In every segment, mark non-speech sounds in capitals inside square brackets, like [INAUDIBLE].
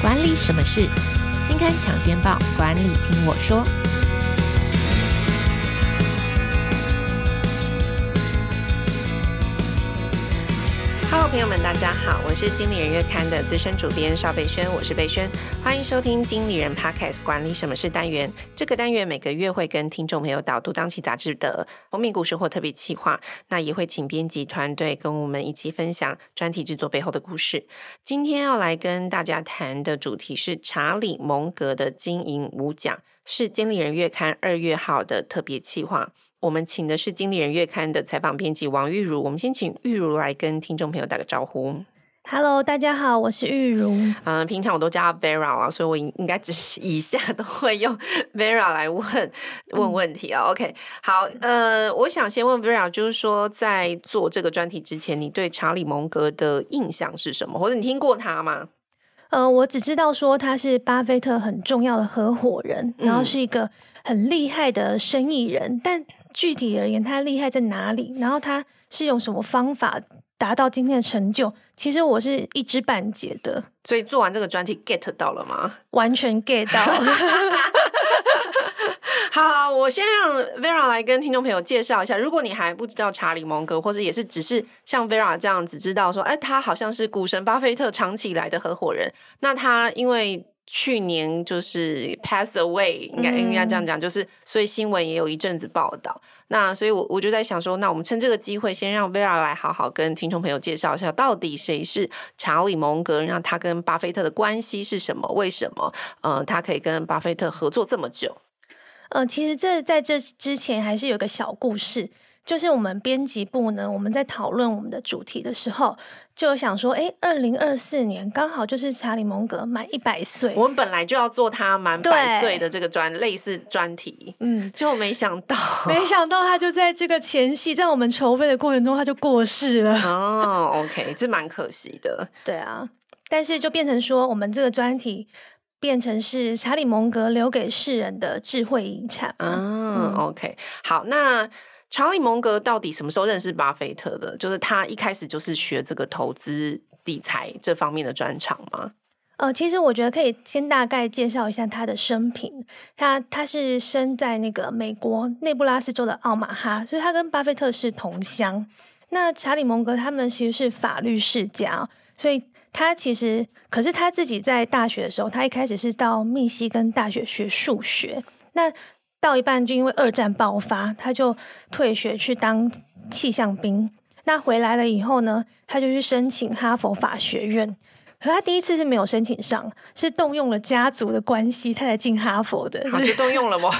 管理什么事？先看抢先报，管理听我说。Hello，朋友们，大家好，我是经理人月刊的资深主编邵贝萱，我是贝萱，欢迎收听经理人 Podcast 管理什么是单元。这个单元每个月会跟听众朋友导读当期杂志的封面故事或特别企划，那也会请编辑团队跟我们一起分享专题制作背后的故事。今天要来跟大家谈的主题是查理蒙格的经营五讲，是经理人月刊二月号的特别企划。我们请的是《经理人月刊》的采访编辑王玉茹，我们先请玉茹来跟听众朋友打个招呼。Hello，大家好，我是玉茹。嗯、呃，平常我都叫她 Vera 啊，所以我应该只是以下都会用 [LAUGHS] Vera 来问问问题啊。嗯、OK，好，呃，我想先问 Vera，就是说在做这个专题之前，你对查理蒙格的印象是什么？或者你听过他吗？呃，我只知道说他是巴菲特很重要的合伙人，然后是一个很厉害的生意人，嗯、但。具体而言，他厉害在哪里？然后他是用什么方法达到今天的成就？其实我是一知半解的。所以做完这个专题，get 到了吗？[LAUGHS] 完全 get 到了。[LAUGHS] 好，我先让 Vera 来跟听众朋友介绍一下。如果你还不知道查理蒙格，或者也是只是像 Vera 这样子知道说，哎，他好像是股神巴菲特长期以来的合伙人。那他因为去年就是 pass away，应该应该这样讲，就是所以新闻也有一阵子报道。那所以我我就在想说，那我们趁这个机会，先让 Vera 来好好跟听众朋友介绍一下，到底谁是查理蒙格，让他跟巴菲特的关系是什么？为什么呃他可以跟巴菲特合作这么久？呃，其实这在这之前还是有个小故事。就是我们编辑部呢，我们在讨论我们的主题的时候，就想说，哎，二零二四年刚好就是查理蒙格满一百岁，我们本来就要做他满百岁的这个专类似专题，嗯，就没想到，[LAUGHS] 没想到他就在这个前夕，在我们筹备的过程中，他就过世了。哦，OK，[LAUGHS] 这蛮可惜的。对啊，但是就变成说，我们这个专题变成是查理蒙格留给世人的智慧遗产。哦、嗯，OK，好，那。查理蒙格到底什么时候认识巴菲特的？就是他一开始就是学这个投资理财这方面的专长吗？呃，其实我觉得可以先大概介绍一下他的生平。他他是生在那个美国内布拉斯州的奥马哈，所以他跟巴菲特是同乡。那查理蒙格他们其实是法律世家，所以他其实可是他自己在大学的时候，他一开始是到密西根大学学数学。那到一半就因为二战爆发，他就退学去当气象兵。那回来了以后呢，他就去申请哈佛法学院。可他第一次是没有申请上，是动用了家族的关系，他才进哈佛的。好，就 [LAUGHS] 动用了吗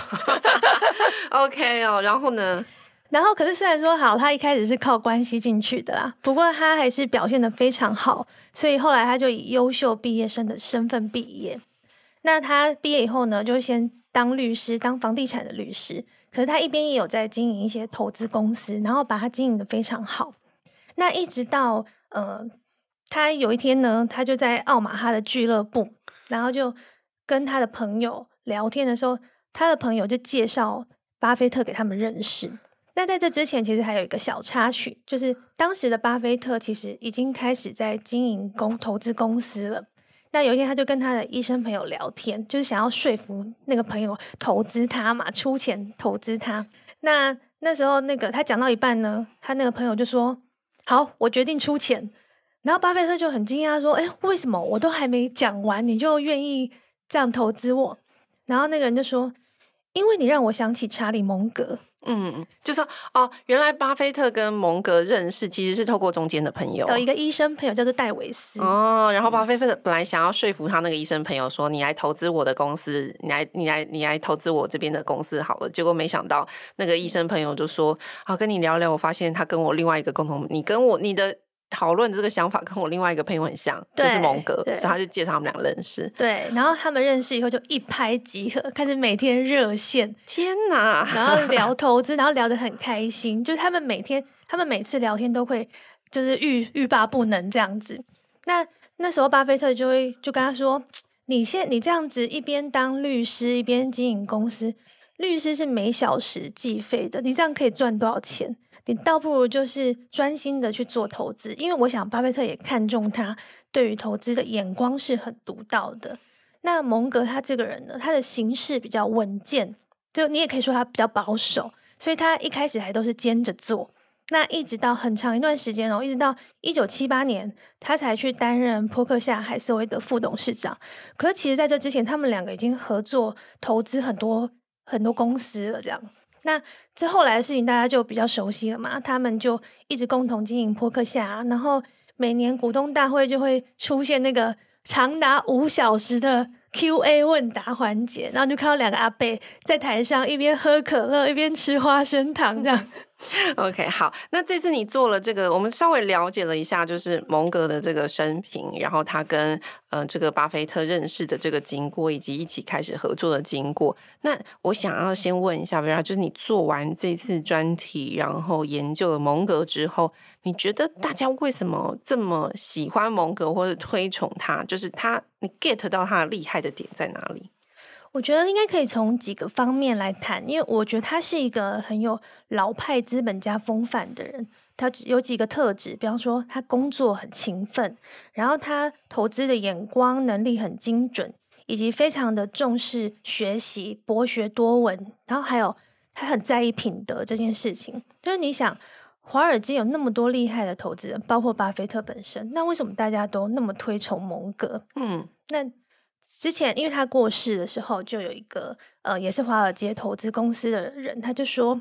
？OK 哦，然后呢？然后可是虽然说好，他一开始是靠关系进去的啦，不过他还是表现的非常好，所以后来他就以优秀毕业生的身份毕业。那他毕业以后呢，就先。当律师，当房地产的律师，可是他一边也有在经营一些投资公司，然后把他经营的非常好。那一直到呃，他有一天呢，他就在奥马哈的俱乐部，然后就跟他的朋友聊天的时候，他的朋友就介绍巴菲特给他们认识。那在这之前，其实还有一个小插曲，就是当时的巴菲特其实已经开始在经营公投资公司了。那有一天，他就跟他的医生朋友聊天，就是想要说服那个朋友投资他嘛，出钱投资他。那那时候，那个他讲到一半呢，他那个朋友就说：“好，我决定出钱。”然后巴菲特就很惊讶说：“哎，为什么我都还没讲完，你就愿意这样投资我？”然后那个人就说：“因为你让我想起查理蒙格。”嗯，就说哦，原来巴菲特跟蒙格认识，其实是透过中间的朋友，有一个医生朋友叫做戴维斯哦。然后巴菲特本来想要说服他那个医生朋友说：“你来投资我的公司，你来，你来，你来投资我这边的公司好了。”结果没想到那个医生朋友就说：“好，跟你聊聊，我发现他跟我另外一个共同，你跟我你的。”讨论这个想法跟我另外一个朋友很像，就是蒙哥，所以他就介绍他们俩认识。对，然后他们认识以后就一拍即合，开始每天热线。天哪！然后 [LAUGHS] 聊投资，然后聊得很开心。就是他们每天，他们每次聊天都会就是欲欲罢不能这样子。那那时候巴菲特就会就跟他说：“你现你这样子一边当律师一边经营公司，律师是每小时计费的，你这样可以赚多少钱？你倒不如就是专心的去做投资，因为我想巴菲特也看中他对于投资的眼光是很独到的。那蒙格他这个人呢，他的行事比较稳健，就你也可以说他比较保守，所以他一开始还都是兼着做。那一直到很长一段时间哦，一直到一九七八年，他才去担任波克夏海瑟薇的副董事长。可是其实在这之前，他们两个已经合作投资很多很多公司了。这样，那这后来的事情大家就比较熟悉了嘛。他们就一直共同经营扑克夏，然后每年股东大会就会出现那个长达五小时的 Q&A 问答环节，然后就看到两个阿贝在台上一边喝可乐一边吃花生糖这样。[LAUGHS] [LAUGHS] OK，好，那这次你做了这个，我们稍微了解了一下，就是蒙格的这个生平，然后他跟呃这个巴菲特认识的这个经过，以及一起开始合作的经过。那我想要先问一下，Vera，就是你做完这次专题，然后研究了蒙格之后，你觉得大家为什么这么喜欢蒙格或者推崇他？就是他，你 get 到他厉害的点在哪里？我觉得应该可以从几个方面来谈，因为我觉得他是一个很有老派资本家风范的人。他有几个特质，比方说他工作很勤奋，然后他投资的眼光能力很精准，以及非常的重视学习、博学多闻。然后还有他很在意品德这件事情。就是你想，华尔街有那么多厉害的投资人，包括巴菲特本身，那为什么大家都那么推崇蒙格？嗯，那。之前，因为他过世的时候，就有一个呃，也是华尔街投资公司的人，他就说，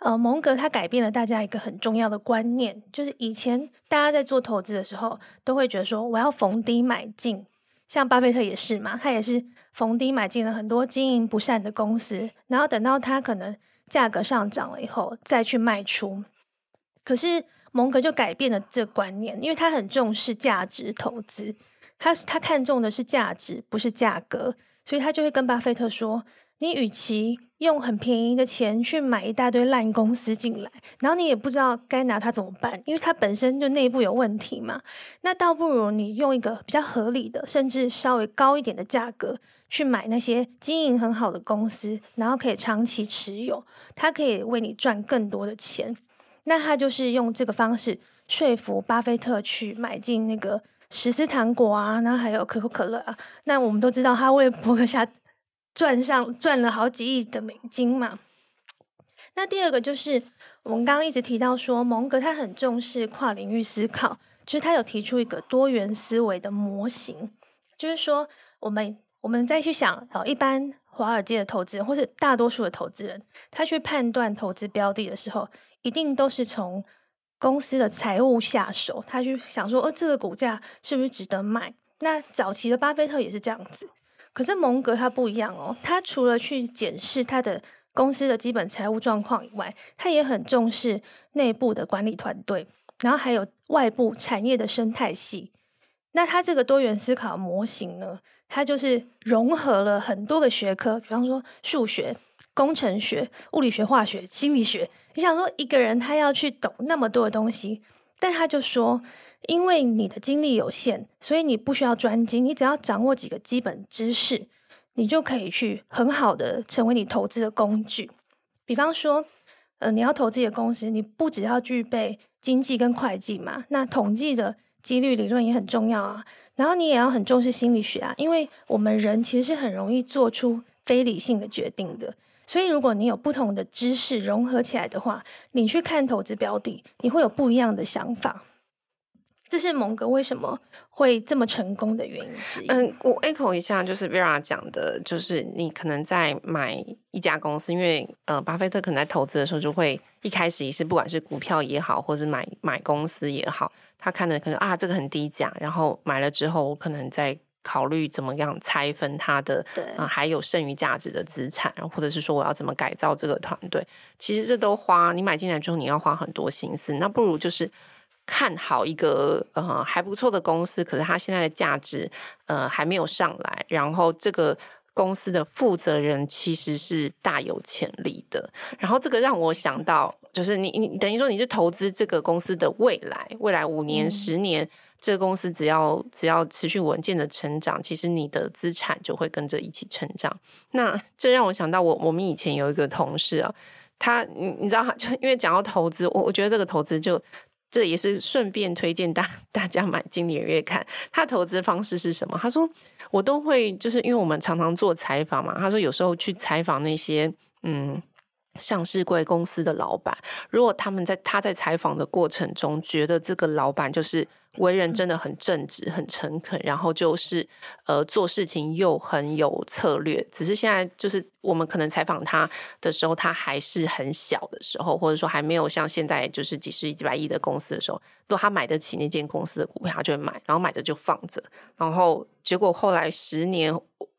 呃，蒙格他改变了大家一个很重要的观念，就是以前大家在做投资的时候，都会觉得说我要逢低买进，像巴菲特也是嘛，他也是逢低买进了很多经营不善的公司，然后等到他可能价格上涨了以后再去卖出。可是蒙格就改变了这个观念，因为他很重视价值投资。他他看重的是价值，不是价格，所以他就会跟巴菲特说：“你与其用很便宜的钱去买一大堆烂公司进来，然后你也不知道该拿它怎么办，因为它本身就内部有问题嘛。那倒不如你用一个比较合理的，甚至稍微高一点的价格去买那些经营很好的公司，然后可以长期持有，它可以为你赚更多的钱。那他就是用这个方式说服巴菲特去买进那个。”史诗糖果啊，然后还有可口可乐啊，那我们都知道他为波克夏赚上赚了好几亿的美金嘛。那第二个就是我们刚刚一直提到说，蒙格他很重视跨领域思考，就是他有提出一个多元思维的模型，就是说我们我们再去想，哦，一般华尔街的投资人或是大多数的投资人，他去判断投资标的的时候，一定都是从。公司的财务下手，他就想说，哦，这个股价是不是值得买？那早期的巴菲特也是这样子，可是蒙格他不一样哦，他除了去检视他的公司的基本财务状况以外，他也很重视内部的管理团队，然后还有外部产业的生态系。那他这个多元思考模型呢，他就是融合了很多个学科，比方说数学。工程学、物理学、化学、心理学，你想说一个人他要去懂那么多的东西，但他就说，因为你的精力有限，所以你不需要专精，你只要掌握几个基本知识，你就可以去很好的成为你投资的工具。比方说，呃，你要投资的公司，你不只要具备经济跟会计嘛，那统计的几率理论也很重要啊。然后你也要很重视心理学啊，因为我们人其实是很容易做出非理性的决定的。所以，如果你有不同的知识融合起来的话，你去看投资标的，你会有不一样的想法。这是蒙格为什么会这么成功的原因之一。嗯，我 echo 一下，就是 Vera 讲的，就是你可能在买一家公司，因为呃，巴菲特可能在投资的时候就会一开始也是不管是股票也好，或是买买公司也好，他看的可能啊这个很低价，然后买了之后，我可能在。考虑怎么样拆分它的，对，还有剩余价值的资产，或者是说我要怎么改造这个团队，其实这都花你买进来之后你要花很多心思，那不如就是看好一个呃还不错的公司，可是它现在的价值呃还没有上来，然后这个公司的负责人其实是大有潜力的，然后这个让我想到，就是你你等于说你是投资这个公司的未来，未来五年、嗯、十年。这个公司只要只要持续稳健的成长，其实你的资产就会跟着一起成长。那这让我想到我我们以前有一个同事啊，他你你知道他，就因为讲到投资，我我觉得这个投资就这也是顺便推荐大大家买经理人月刊。他投资方式是什么？他说我都会就是因为我们常常做采访嘛，他说有时候去采访那些嗯。上市贵公司的老板，如果他们在他在采访的过程中，觉得这个老板就是为人真的很正直、很诚恳，然后就是呃做事情又很有策略。只是现在就是我们可能采访他的时候，他还是很小的时候，或者说还没有像现在就是几十亿、几百亿的公司的时候，如果他买得起那间公司的股票，他就会买，然后买的就放着，然后结果后来十年、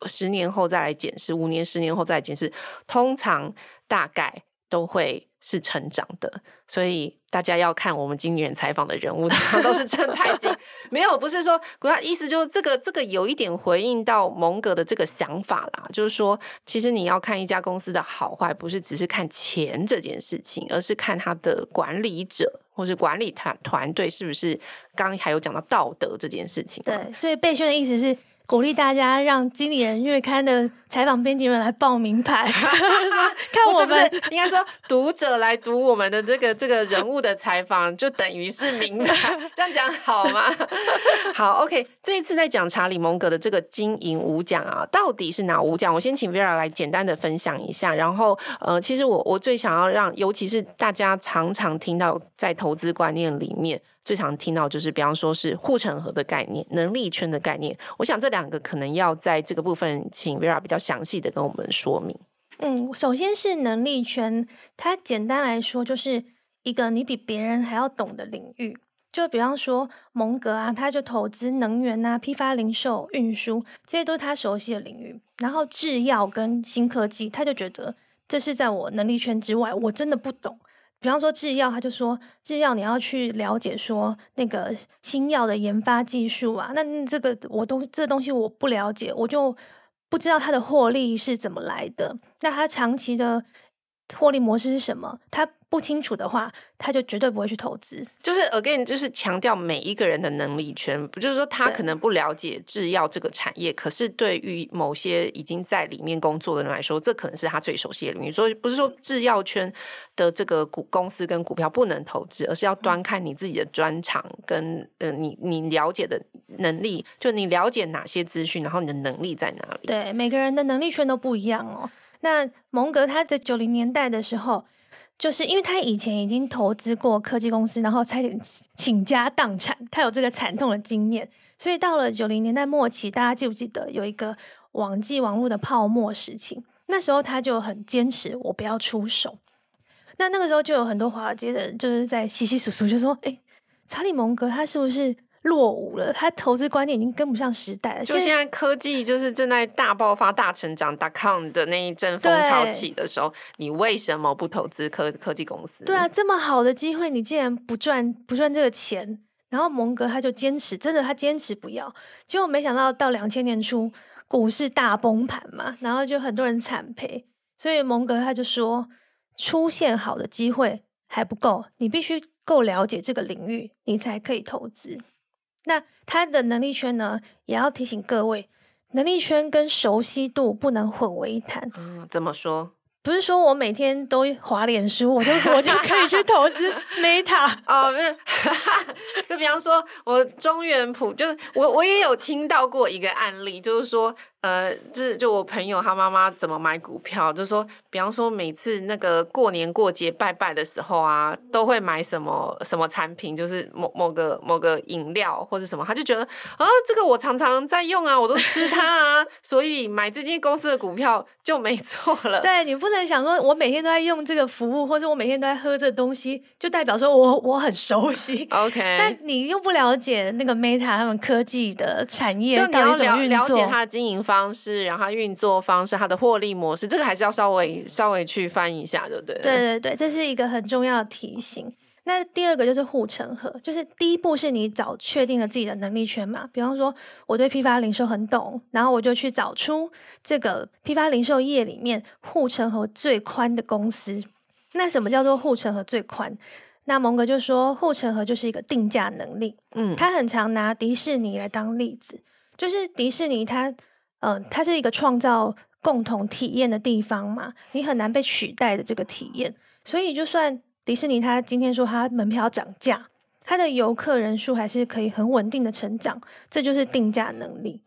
十年后再来检视，五年、十年后再来检视，通常。大概都会是成长的，所以大家要看我们经理人采访的人物，都是正太金。[LAUGHS] 没有，不是说，他意思就是这个这个有一点回应到蒙格的这个想法啦，就是说，其实你要看一家公司的好坏，不是只是看钱这件事情，而是看他的管理者或是管理团团队是不是。刚刚还有讲到道德这件事情，对，所以贝轩的意思是。鼓励大家让《经理人月刊》的采访编辑们来报名牌，[LAUGHS] 看我们应该说读者来读我们的这个 [LAUGHS] 这个人物的采访，就等于是名牌，[LAUGHS] 这样讲好吗？好，OK，这一次在讲查理蒙格的这个经营五讲啊，到底是哪五讲？我先请 Vera 来简单的分享一下。然后，呃，其实我我最想要让，尤其是大家常常听到在投资观念里面。最常听到就是，比方说是护城河的概念、能力圈的概念。我想这两个可能要在这个部分，请 Vera 比较详细的跟我们说明。嗯，首先是能力圈，它简单来说就是一个你比别人还要懂的领域。就比方说蒙格啊，他就投资能源啊、批发、零售、运输，这些都是他熟悉的领域。然后制药跟新科技，他就觉得这是在我能力圈之外，我真的不懂。比方说制药，他就说制药你要去了解说那个新药的研发技术啊，那这个我都这东西我不了解，我就不知道它的获利是怎么来的，那它长期的获利模式是什么？它不清楚的话，他就绝对不会去投资。就是 again，就是强调每一个人的能力圈，不就是说他可能不了解制药这个产业，可是对于某些已经在里面工作的人来说，这可能是他最熟悉的领域。所以不是说制药圈的这个股公司跟股票不能投资，而是要端看你自己的专长跟呃你你了解的能力，就你了解哪些资讯，然后你的能力在哪里。对，每个人的能力圈都不一样哦。那蒙格他在九零年代的时候。就是因为他以前已经投资过科技公司，然后差点倾家荡产，他有这个惨痛的经验，所以到了九零年代末期，大家记不记得有一个网际网络的泡沫时期？那时候他就很坚持，我不要出手。那那个时候就有很多华尔街的人就是在稀稀疏疏，就说：“哎，查理蒙格他是不是？”落伍了，他投资观念已经跟不上时代了。就现在科技就是正在大爆发、大成长，.com 的那一阵风潮起的时候，你为什么不投资科科技公司？对啊，这么好的机会，你竟然不赚不赚这个钱？然后蒙格他就坚持，真的他坚持不要。结果没想到到两千年初，股市大崩盘嘛，然后就很多人惨赔。所以蒙格他就说，出现好的机会还不够，你必须够了解这个领域，你才可以投资。那他的能力圈呢，也要提醒各位，能力圈跟熟悉度不能混为一谈。嗯，怎么说？不是说我每天都滑脸书，我就我就可以去投资 [LAUGHS] Meta 哦，不是，[LAUGHS] 就比方说，我中原普，就是我我也有听到过一个案例，就是说。呃，这就我朋友他妈妈怎么买股票，就说，比方说每次那个过年过节拜拜的时候啊，都会买什么什么产品，就是某某个某个饮料或者什么，他就觉得啊，这个我常常在用啊，我都吃它啊，[LAUGHS] 所以买这间公司的股票就没错了。对，你不能想说我每天都在用这个服务，或者我每天都在喝这东西，就代表说我我很熟悉。[LAUGHS] OK，但你又不了解那个 Meta 他们科技的产业，就你要了了解它的经营方式，然后它运作方式，它的获利模式，这个还是要稍微稍微去翻一下，对不对？对对对，这是一个很重要的提醒。那第二个就是护城河，就是第一步是你找确定了自己的能力圈嘛。比方说，我对批发零售很懂，然后我就去找出这个批发零售业里面护城河最宽的公司。那什么叫做护城河最宽？那蒙格就说，护城河就是一个定价能力。嗯，他很常拿迪士尼来当例子，就是迪士尼它，呃，它是一个创造共同体验的地方嘛，你很难被取代的这个体验。所以，就算迪士尼它今天说它门票涨价，它的游客人数还是可以很稳定的成长，这就是定价能力。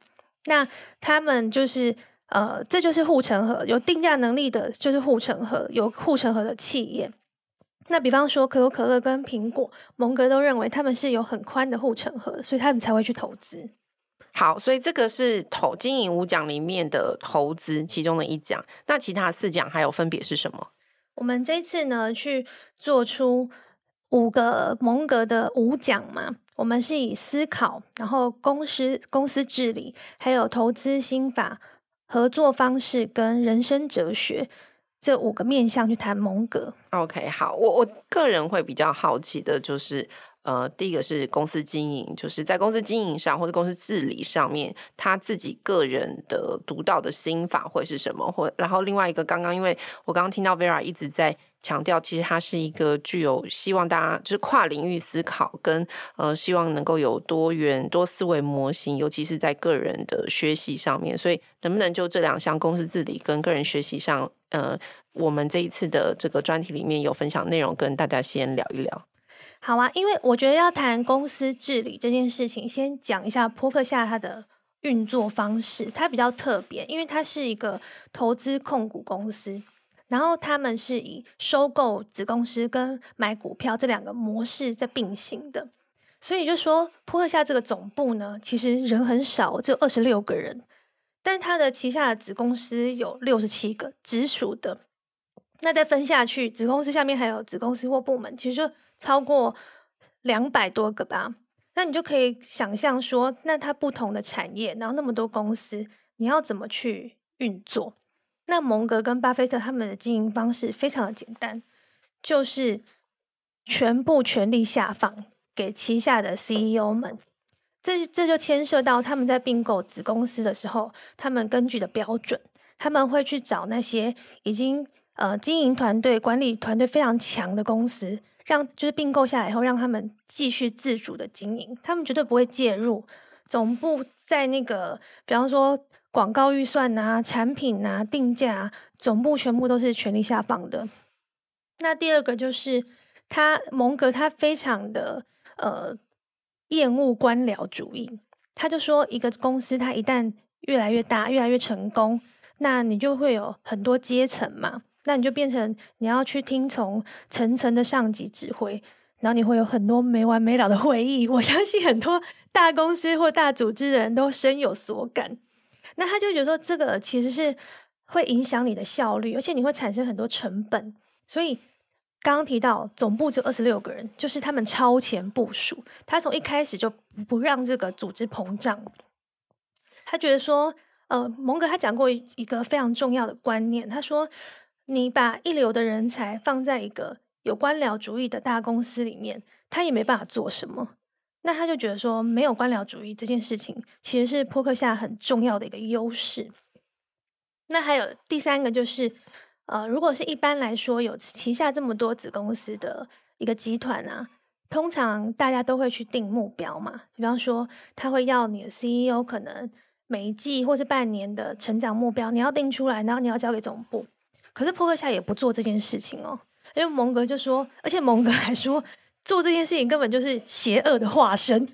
那他们就是，呃，这就是护城河，有定价能力的，就是护城河，有护城河的企业。那比方说，可口可乐跟苹果，蒙格都认为他们是有很宽的护城河，所以他们才会去投资。好，所以这个是投经营五奖里面的投资其中的一奖。那其他四奖还有分别是什么？我们这次呢，去做出五个蒙格的五奖嘛。我们是以思考，然后公司公司治理，还有投资心法、合作方式跟人生哲学。这五个面向去谈蒙格。OK，好，我我个人会比较好奇的就是，呃，第一个是公司经营，就是在公司经营上或者公司治理上面，他自己个人的独到的心法会是什么？或然后另外一个，刚刚因为我刚刚听到 Vera 一直在强调，其实他是一个具有希望大家就是跨领域思考跟呃希望能够有多元多思维模型，尤其是在个人的学习上面，所以能不能就这两项公司治理跟个人学习上？呃，我们这一次的这个专题里面有分享内容，跟大家先聊一聊。好啊，因为我觉得要谈公司治理这件事情，先讲一下扑克夏它的运作方式。它比较特别，因为它是一个投资控股公司，然后他们是以收购子公司跟买股票这两个模式在并行的。所以就说扑克夏这个总部呢，其实人很少，只有二十六个人。但他的旗下的子公司有六十七个直属的，那再分下去，子公司下面还有子公司或部门，其实就超过两百多个吧。那你就可以想象说，那它不同的产业，然后那么多公司，你要怎么去运作？那蒙格跟巴菲特他们的经营方式非常的简单，就是全部权力下放给旗下的 CEO 们。这这就牵涉到他们在并购子公司的时候，他们根据的标准，他们会去找那些已经呃经营团队、管理团队非常强的公司，让就是并购下来以后，让他们继续自主的经营，他们绝对不会介入。总部在那个，比方说广告预算啊、产品啊、定价啊，总部全部都是权力下放的。那第二个就是他蒙格，他非常的呃。厌恶官僚主义，他就说，一个公司它一旦越来越大、越来越成功，那你就会有很多阶层嘛，那你就变成你要去听从层层的上级指挥，然后你会有很多没完没了的会议。我相信很多大公司或大组织的人都深有所感。那他就觉得说，这个其实是会影响你的效率，而且你会产生很多成本，所以。刚刚提到总部就二十六个人，就是他们超前部署。他从一开始就不让这个组织膨胀。他觉得说，呃，蒙格他讲过一个非常重要的观念。他说，你把一流的人才放在一个有官僚主义的大公司里面，他也没办法做什么。那他就觉得说，没有官僚主义这件事情，其实是扑克下很重要的一个优势。那还有第三个就是。呃，如果是一般来说有旗下这么多子公司的一个集团啊，通常大家都会去定目标嘛。比方说，他会要你的 CEO 可能每一季或是半年的成长目标，你要定出来，然后你要交给总部。可是波克夏也不做这件事情哦，因为蒙格就说，而且蒙格还说，做这件事情根本就是邪恶的化身。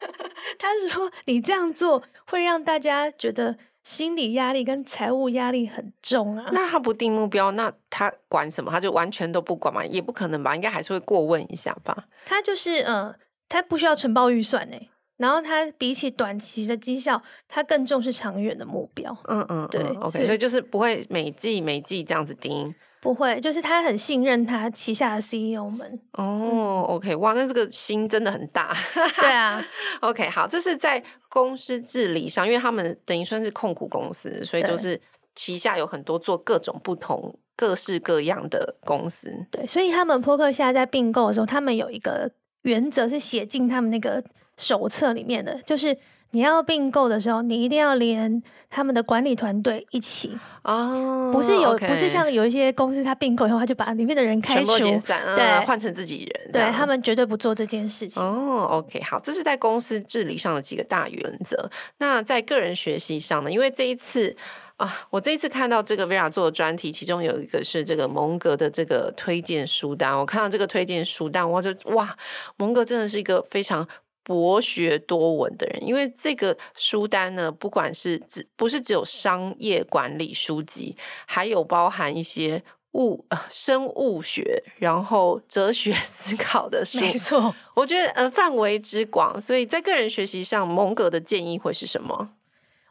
[LAUGHS] 他说，你这样做会让大家觉得。心理压力跟财务压力很重啊。那他不定目标，那他管什么？他就完全都不管嘛？也不可能吧？应该还是会过问一下吧。他就是呃，他不需要承包预算呢。然后他比起短期的绩效，他更重视长远的目标。嗯嗯，对，OK，所以，就是不会每季每季这样子盯。不会，就是他很信任他旗下的 CEO 们。哦，OK，哇，那这个心真的很大。[LAUGHS] 对啊，OK，好，这是在公司治理上，因为他们等于算是控股公司，所以就是旗下有很多做各种不同、各式各样的公司。对，所以他们扑克夏在并购的时候，他们有一个原则是写进他们那个手册里面的，就是。你要并购的时候，你一定要连他们的管理团队一起哦，不是有不是像有一些公司，他并购以后他就把里面的人开除，解散，对，换成自己人，对他们绝对不做这件事情。哦，OK，好，这是在公司治理上的几个大原则。那在个人学习上呢？因为这一次。啊，我这一次看到这个 Vera 做的专题，其中有一个是这个蒙格的这个推荐书单。我看到这个推荐书单，我就哇，蒙格真的是一个非常博学多闻的人。因为这个书单呢，不管是只不是只有商业管理书籍，还有包含一些物呃生物学，然后哲学 [LAUGHS] 思考的书。没错，我觉得呃范围之广，所以在个人学习上，蒙格的建议会是什么？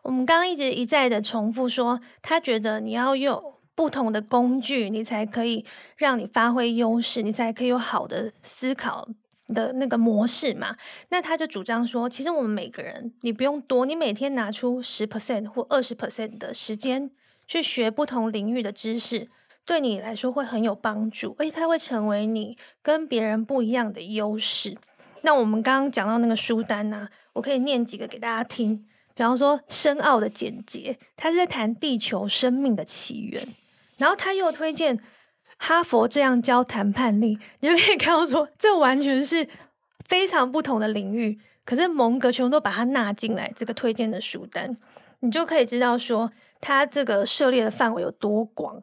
我们刚刚一直一再的重复说，他觉得你要有不同的工具，你才可以让你发挥优势，你才可以有好的思考的那个模式嘛。那他就主张说，其实我们每个人，你不用多，你每天拿出十 percent 或二十 percent 的时间去学不同领域的知识，对你来说会很有帮助，而且它会成为你跟别人不一样的优势。那我们刚刚讲到那个书单呢、啊，我可以念几个给大家听。比方说，深奥的简洁，他是在谈地球生命的起源。然后他又推荐哈佛这样教谈判力，你就可以看到说，这完全是非常不同的领域。可是蒙格全都把它纳进来，这个推荐的书单，你就可以知道说，他这个涉猎的范围有多广。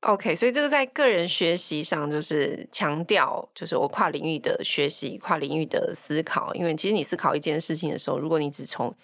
OK，所以这个在个人学习上，就是强调，就是我跨领域的学习，跨领域的思考。因为其实你思考一件事情的时候，如果你只从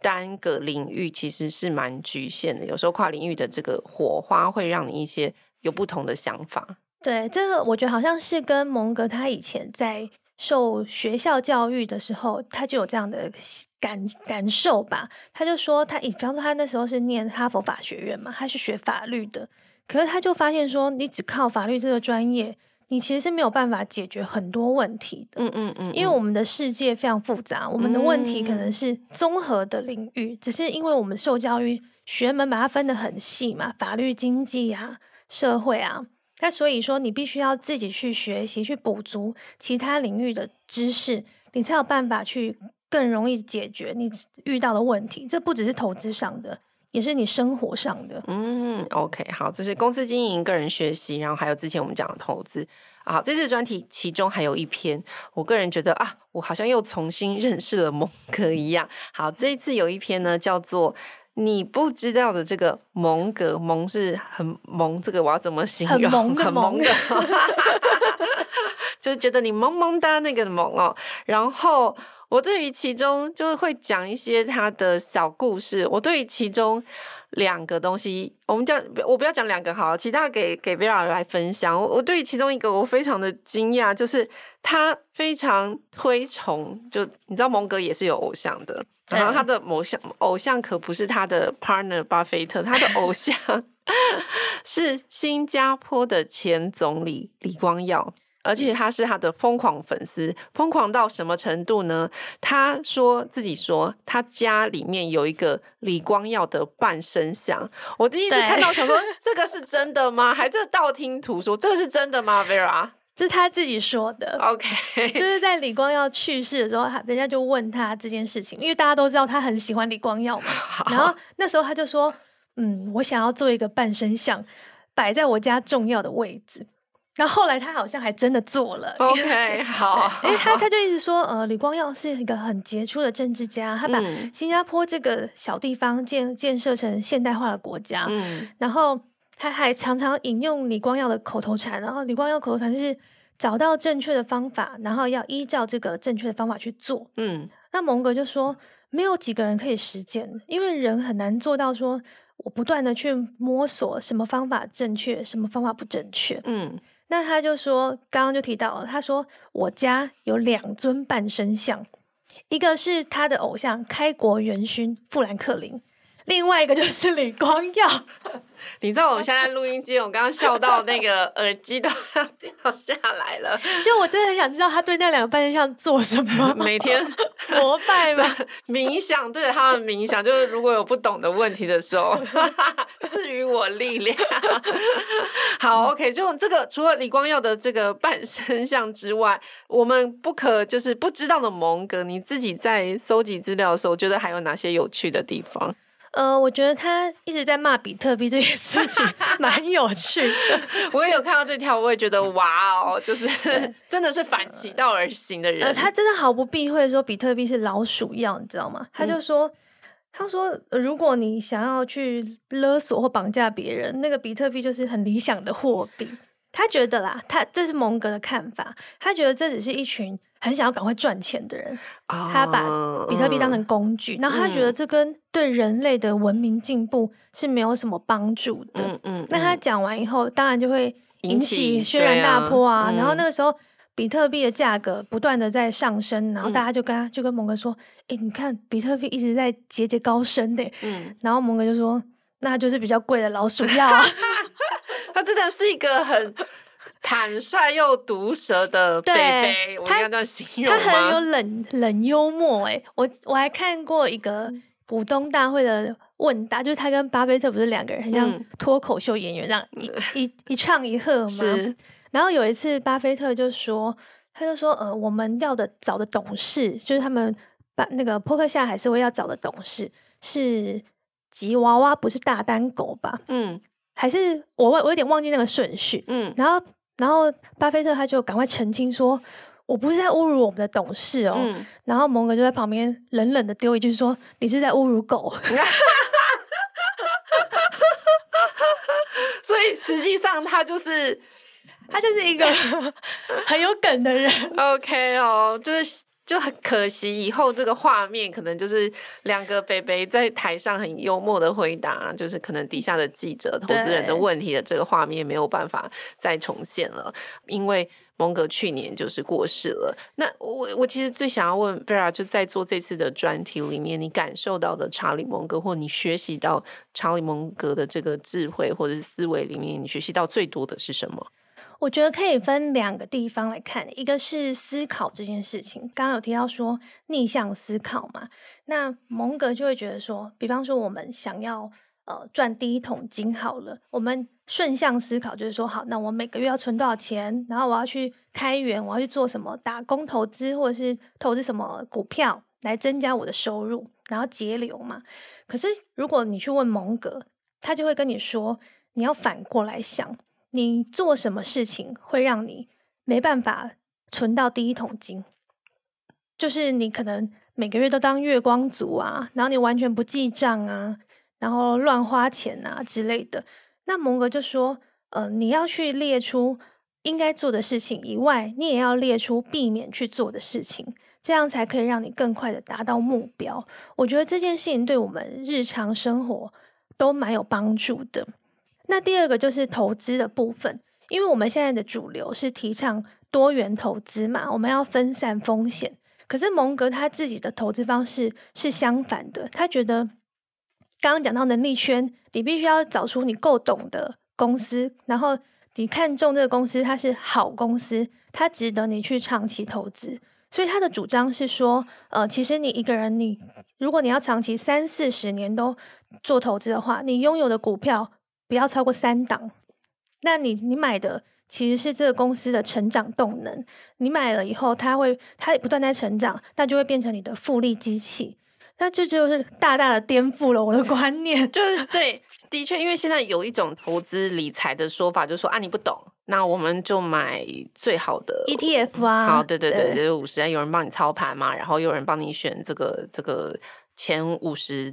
单个领域其实是蛮局限的，有时候跨领域的这个火花会让你一些有不同的想法。对，这个我觉得好像是跟蒙格他以前在受学校教育的时候，他就有这样的感感受吧。他就说他，比方说他那时候是念哈佛法学院嘛，他是学法律的，可是他就发现说，你只靠法律这个专业。你其实是没有办法解决很多问题的，嗯嗯嗯，因为我们的世界非常复杂，我们的问题可能是综合的领域，只是因为我们受教育学门把它分得很细嘛，法律、经济啊、社会啊，那所以说你必须要自己去学习，去补足其他领域的知识，你才有办法去更容易解决你遇到的问题。这不只是投资上的。也是你生活上的，嗯，OK，好，这是公司经营、个人学习，然后还有之前我们讲的投资。好，这次专题其中还有一篇，我个人觉得啊，我好像又重新认识了蒙格一样。好，这一次有一篇呢，叫做你不知道的这个蒙格，蒙是很萌，这个我要怎么形容？很萌的萌，[LAUGHS] 就是觉得你萌萌哒那个萌哦，然后。我对于其中就会讲一些他的小故事。我对于其中两个东西，我们讲我不要讲两个好，其他给给 Vera 来分享。我我对其中一个我非常的惊讶，就是他非常推崇，就你知道蒙格也是有偶像的，然后他的偶像偶像可不是他的 partner 巴菲特，他的偶像 [LAUGHS] 是新加坡的前总理李光耀。而且他是他的疯狂粉丝，疯狂到什么程度呢？他说自己说，他家里面有一个李光耀的半身像。我第一次看到，想说 [LAUGHS] 这个是真的吗？还是道听途说？这个是真的吗？Vera，这是他自己说的。OK，[LAUGHS] 就是在李光耀去世的时候，人家就问他这件事情，因为大家都知道他很喜欢李光耀嘛。然后那时候他就说：“嗯，我想要做一个半身像，摆在我家重要的位置。”然后后来他好像还真的做了。OK，[LAUGHS] 好，因为他他就一直说，呃，李光耀是一个很杰出的政治家，他把新加坡这个小地方建建设成现代化的国家。嗯，然后他还常常引用李光耀的口头禅，然后李光耀口头禅是找到正确的方法，然后要依照这个正确的方法去做。嗯，那蒙格就说，没有几个人可以实践，因为人很难做到说，我不断的去摸索什么方法正确，什么方法不正确。嗯。那他就说，刚刚就提到了，他说我家有两尊半身像，一个是他的偶像开国元勋富兰克林，另外一个就是李光耀。[LAUGHS] 你知道我们现在录音机，我刚刚笑到那个耳机都要掉下来了。[LAUGHS] 就我真的很想知道他对那两个半身像做什么？[LAUGHS] 每天膜拜吗？冥想，对着他们冥想，就是如果有不懂的问题的时候，赐予我力量。好，OK，就这个除了李光耀的这个半身像之外，我们不可就是不知道的蒙格，你自己在搜集资料的时候，觉得还有哪些有趣的地方？呃，我觉得他一直在骂比特币这件事情 [LAUGHS] 蛮有趣的。[LAUGHS] 我也有看到这条，我也觉得哇哦，就是 [LAUGHS] 真的是反其道而行的人。呃，他真的毫不避讳说比特币是老鼠药，你知道吗？他就说，嗯、他说如果你想要去勒索或绑架别人，那个比特币就是很理想的货币。他觉得啦，他这是蒙格的看法，他觉得这只是一群。很想要赶快赚钱的人，他把比特币当成工具，然后他觉得这跟对人类的文明进步是没有什么帮助的。嗯嗯。那他讲完以后，当然就会引起轩然大波啊。然后那个时候，比特币的价格不断的在上升，然后大家就跟他就跟蒙哥说：“哎，你看比特币一直在节节高升的。”嗯。然后蒙哥就说：“那就是比较贵的老鼠药。”他真的是一个很。坦率又毒舌的贝贝，我应该这样形容吗？他很有冷冷幽默哎，我我还看过一个股东大会的问答，就是他跟巴菲特不是两个人很像脱口秀演员，这样、嗯、[LAUGHS] 一一一唱一和吗。是然后有一次巴菲特就说，他就说呃，我们要的找的董事，就是他们把那个扑克下海是会要找的董事是吉娃娃，不是大丹狗吧？嗯，还是我我有点忘记那个顺序。嗯，然后。然后巴菲特他就赶快澄清说：“我不是在侮辱我们的董事哦。嗯”然后蒙格就在旁边冷冷的丢一句说：“你是在侮辱狗。[LAUGHS] ”所以实际上他就是他就是一个 [LAUGHS] 很有梗的人。OK 哦，就是。就很可惜，以后这个画面可能就是两个北北在台上很幽默的回答，就是可能底下的记者、投资人的问题的这个画面没有办法再重现了，因为蒙格去年就是过世了。那我我其实最想要问 Vera，就在做这次的专题里面，你感受到的查理蒙格，或你学习到查理蒙格的这个智慧或者是思维里面，你学习到最多的是什么？我觉得可以分两个地方来看，一个是思考这件事情。刚刚有提到说逆向思考嘛，那蒙格就会觉得说，比方说我们想要呃赚第一桶金好了，我们顺向思考就是说，好，那我每个月要存多少钱，然后我要去开源，我要去做什么打工投资，或者是投资什么股票来增加我的收入，然后节流嘛。可是如果你去问蒙格，他就会跟你说，你要反过来想。你做什么事情会让你没办法存到第一桶金？就是你可能每个月都当月光族啊，然后你完全不记账啊，然后乱花钱啊之类的。那蒙格就说：“呃，你要去列出应该做的事情以外，你也要列出避免去做的事情，这样才可以让你更快的达到目标。”我觉得这件事情对我们日常生活都蛮有帮助的。那第二个就是投资的部分，因为我们现在的主流是提倡多元投资嘛，我们要分散风险。可是蒙格他自己的投资方式是相反的，他觉得刚刚讲到能力圈，你必须要找出你够懂的公司，然后你看中这个公司，它是好公司，它值得你去长期投资。所以他的主张是说，呃，其实你一个人，你如果你要长期三四十年都做投资的话，你拥有的股票。不要超过三档，那你你买的其实是这个公司的成长动能。你买了以后，它会它不断在成长，那就会变成你的复利机器。那这就，是大大的颠覆了我的观念。[LAUGHS] 就是对，的确，因为现在有一种投资理财的说法，就是说啊，你不懂，那我们就买最好的 ETF 啊。好，对对对，就是五十，有人帮你操盘嘛，然后有人帮你选这个这个前五十。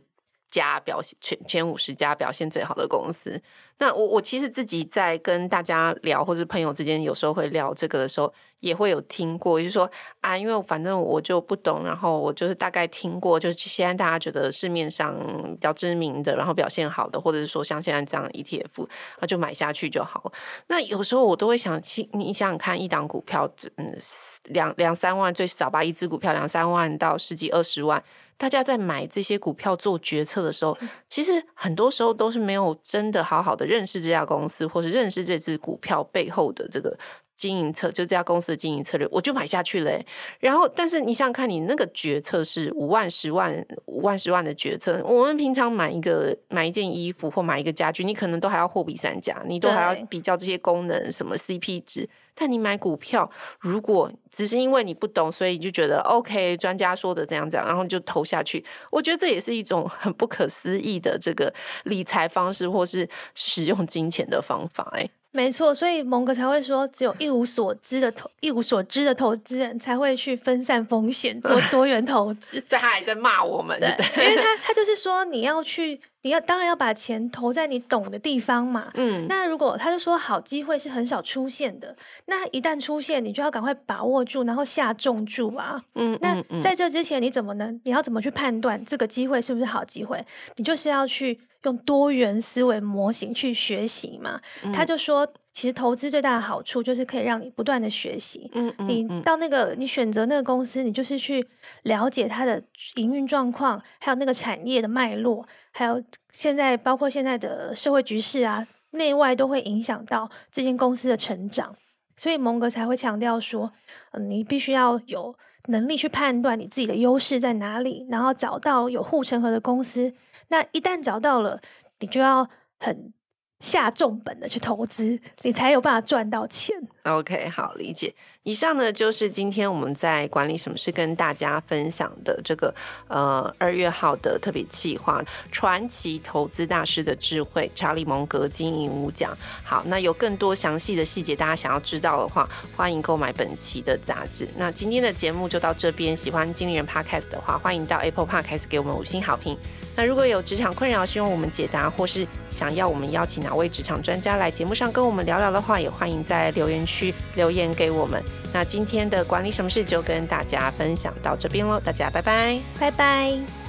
家表现全前五十家表现最好的公司。那我我其实自己在跟大家聊，或者朋友之间有时候会聊这个的时候，也会有听过，就是说啊，因为反正我就不懂，然后我就是大概听过，就是现在大家觉得市面上比较知名的，然后表现好的，或者是说像现在这样的 ETF，那就买下去就好。那有时候我都会想，你想想看，一档股票，嗯，两两三万最少吧，一只股票两三万到十几二十万，大家在买这些股票做决策的时候，其实很多时候都是没有真的好好的认识这家公司，或是认识这只股票背后的这个。经营策就这家公司的经营策略，我就买下去了。然后，但是你想想看，你那个决策是五万、十万、五万、十万的决策。我们平常买一个买一件衣服或买一个家具，你可能都还要货比三家，你都还要比较这些功能什么 CP 值。但你买股票，如果只是因为你不懂，所以你就觉得 OK，专家说的这样这样，然后就投下去。我觉得这也是一种很不可思议的这个理财方式，或是使用金钱的方法。哎。没错，所以蒙哥才会说，只有一无所知的投一无所知的投资人才会去分散风险，做多元投资。[LAUGHS] 这他还在骂我们，对，对，因为他 [LAUGHS] 他就是说，你要去，你要当然要把钱投在你懂的地方嘛。嗯，那如果他就说好机会是很少出现的，那一旦出现，你就要赶快把握住，然后下重注啊。嗯，那在这之前，你怎么能？你要怎么去判断这个机会是不是好机会？你就是要去。用多元思维模型去学习嘛，嗯、他就说，其实投资最大的好处就是可以让你不断的学习。嗯嗯，你到那个你选择那个公司，你就是去了解它的营运状况，还有那个产业的脉络，还有现在包括现在的社会局势啊，内外都会影响到这间公司的成长。所以蒙格才会强调说，嗯，你必须要有能力去判断你自己的优势在哪里，然后找到有护城河的公司。那一旦找到了，你就要很下重本的去投资，你才有办法赚到钱。OK，好，理解。以上呢，就是今天我们在管理什么事跟大家分享的这个呃二月号的特别企划——传奇投资大师的智慧——查理蒙格经营五讲。好，那有更多详细的细节，大家想要知道的话，欢迎购买本期的杂志。那今天的节目就到这边。喜欢经理人 Podcast 的话，欢迎到 Apple Podcast 给我们五星好评。那如果有职场困扰，希望我们解答，或是想要我们邀请哪位职场专家来节目上跟我们聊聊的话，也欢迎在留言区留言给我们。那今天的管理什么事就跟大家分享到这边喽，大家拜拜，拜拜。